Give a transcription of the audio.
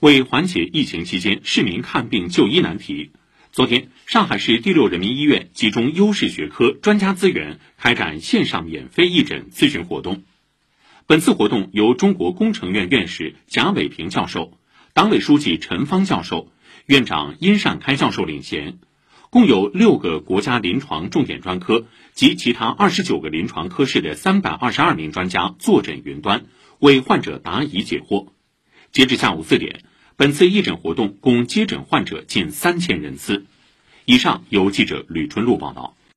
为缓解疫情期间市民看病就医难题，昨天，上海市第六人民医院集中优势学科专家资源，开展线上免费义诊咨询活动。本次活动由中国工程院院士贾伟平教授、党委书记陈方教授、院长殷善开教授领衔，共有六个国家临床重点专科及其他二十九个临床科室的三百二十二名专家坐诊云端，为患者答疑解惑。截至下午四点，本次义诊活动共接诊患者近三千人次。以上由记者吕春露报道。